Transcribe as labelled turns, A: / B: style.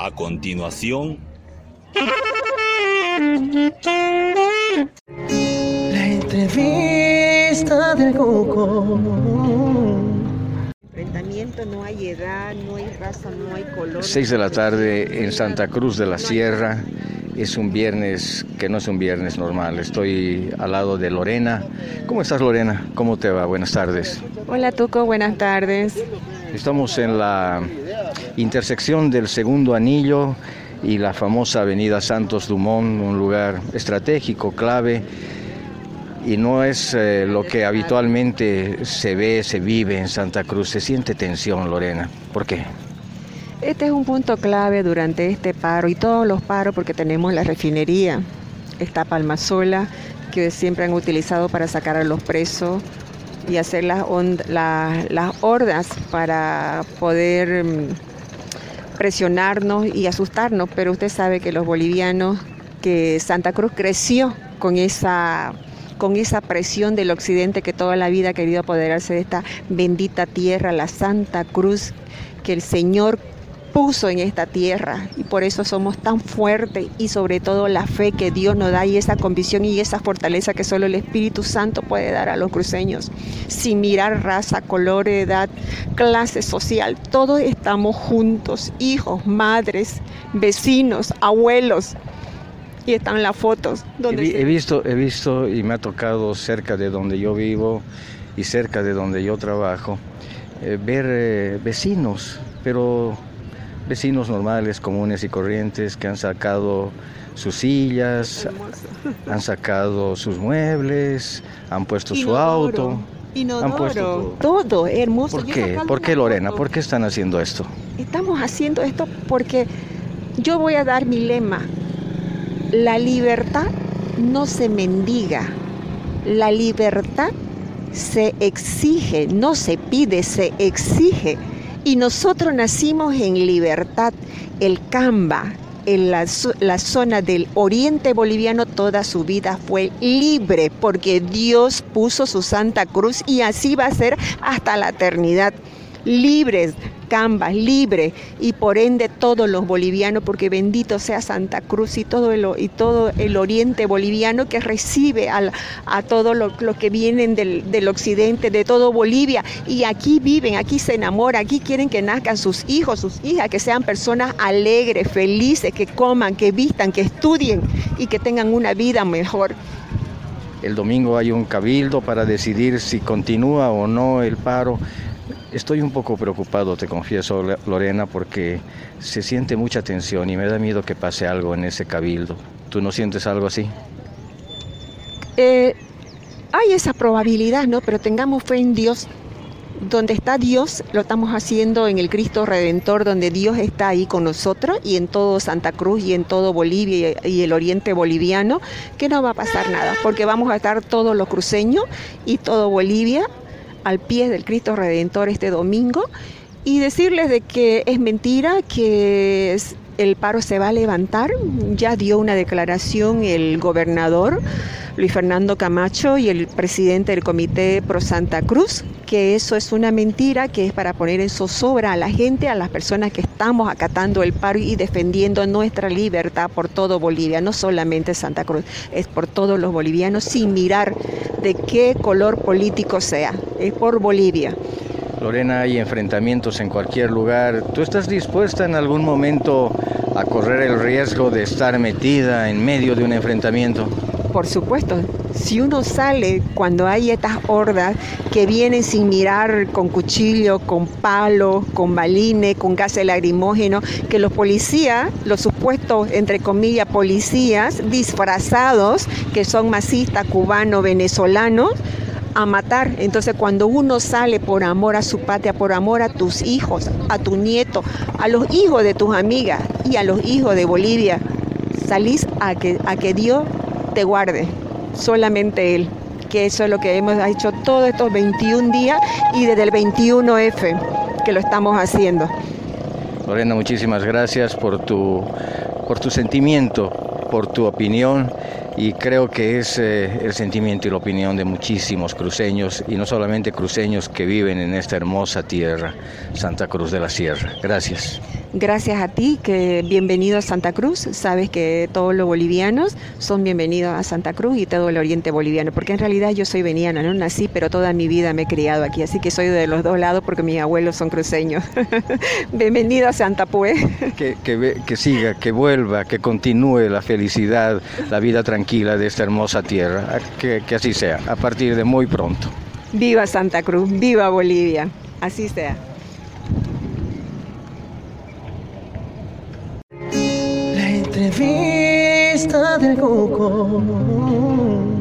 A: A continuación,
B: la entrevista del Coco.
C: Enfrentamiento, no hay edad, no hay raza, no hay color.
D: 6 de la tarde en Santa Cruz de la Sierra. Es un viernes que no es un viernes normal. Estoy al lado de Lorena. ¿Cómo estás, Lorena? ¿Cómo te va? Buenas tardes.
C: Hola, Tuco. Buenas tardes.
D: Estamos en la intersección del segundo anillo y la famosa avenida Santos Dumont, un lugar estratégico, clave, y no es eh, lo que habitualmente se ve, se vive en Santa Cruz. Se siente tensión, Lorena. ¿Por qué?
C: Este es un punto clave durante este paro y todos los paros porque tenemos la refinería, esta Palmasola, que siempre han utilizado para sacar a los presos y hacer las, las hordas para poder mm, presionarnos y asustarnos, pero usted sabe que los bolivianos, que Santa Cruz creció con esa con esa presión del occidente que toda la vida ha querido apoderarse de esta bendita tierra, la Santa Cruz, que el Señor puso en esta tierra y por eso somos tan fuertes y sobre todo la fe que Dios nos da y esa convicción y esa fortaleza que solo el Espíritu Santo puede dar a los cruceños, sin mirar raza, color, edad, clase social, todos estamos juntos, hijos, madres, vecinos, abuelos. Y están las fotos.
D: Donde he, visto, he visto y me ha tocado cerca de donde yo vivo y cerca de donde yo trabajo eh, ver eh, vecinos, pero vecinos normales, comunes y corrientes que han sacado sus sillas, han sacado sus muebles, han puesto su auto.
C: Han puesto todo. todo hermoso.
D: ¿Por qué? ¿Por qué Lorena? ¿Por qué están haciendo esto?
C: Estamos haciendo esto porque yo voy a dar mi lema. La libertad no se mendiga. La libertad se exige, no se pide, se exige. Y nosotros nacimos en libertad. El Camba, en la, la, zona del oriente boliviano, toda su vida fue libre porque Dios puso su Santa Cruz y así va a ser hasta la eternidad. Libres, Cambas, libre y por ende todos los bolivianos, porque bendito sea Santa Cruz y todo el, y todo el oriente boliviano que recibe a todos los que vienen del, del, occidente, de todo Bolivia, y aquí viven, aquí se enamoran, aquí quieren que nazcan sus hijos, sus hijas, que sean personas alegres, felices, que coman, que vistan, que estudien y que tengan una vida mejor.
D: El domingo hay un cabildo para decidir si continúa o no el paro. Estoy un poco preocupado, te confieso, Lorena, porque se siente mucha tensión y me da miedo que pase algo en ese cabildo. ¿Tú no sientes algo así?
C: Eh, hay esa probabilidad, ¿no? Pero tengamos fe en Dios. Donde está Dios, lo estamos haciendo en el Cristo Redentor, donde Dios está ahí con nosotros y en todo Santa Cruz y en todo Bolivia y el oriente boliviano, que no va a pasar nada, porque vamos a estar todos los cruceños y todo Bolivia al pie del Cristo Redentor este domingo y decirles de que es mentira, que el paro se va a levantar. Ya dio una declaración el gobernador Luis Fernando Camacho y el presidente del Comité Pro Santa Cruz, que eso es una mentira, que es para poner en zozobra a la gente, a las personas que estamos acatando el paro y defendiendo nuestra libertad por todo Bolivia, no solamente Santa Cruz, es por todos los bolivianos, sin mirar de qué color político sea, es por Bolivia.
D: Lorena, hay enfrentamientos en cualquier lugar. ¿Tú estás dispuesta en algún momento a correr el riesgo de estar metida en medio de un enfrentamiento?
C: por supuesto, si uno sale cuando hay estas hordas que vienen sin mirar con cuchillo, con palo, con balines, con gases lacrimógeno, que los policías, los supuestos, entre comillas, policías disfrazados, que son masistas, cubanos, venezolanos, a matar. Entonces cuando uno sale por amor a su patria, por amor a tus hijos, a tu nieto, a los hijos de tus amigas y a los hijos de Bolivia, salís a que, a que Dios te guarde, solamente Él, que eso es lo que hemos hecho todos estos 21 días y desde el 21F que lo estamos haciendo.
D: Lorena, muchísimas gracias por tu, por tu sentimiento, por tu opinión y creo que es eh, el sentimiento y la opinión de muchísimos cruceños y no solamente cruceños que viven en esta hermosa tierra, Santa Cruz de la Sierra. Gracias.
C: Gracias a ti, que bienvenido a Santa Cruz. Sabes que todos los bolivianos son bienvenidos a Santa Cruz y todo el oriente boliviano, porque en realidad yo soy veniana, no nací, pero toda mi vida me he criado aquí, así que soy de los dos lados porque mis abuelos son cruceños. bienvenido a Santa Pue.
D: Que, que, que siga, que vuelva, que continúe la felicidad, la vida tranquila de esta hermosa tierra. Que, que así sea, a partir de muy pronto.
C: Viva Santa Cruz, viva Bolivia, así sea.
B: La entrevista del Cuco.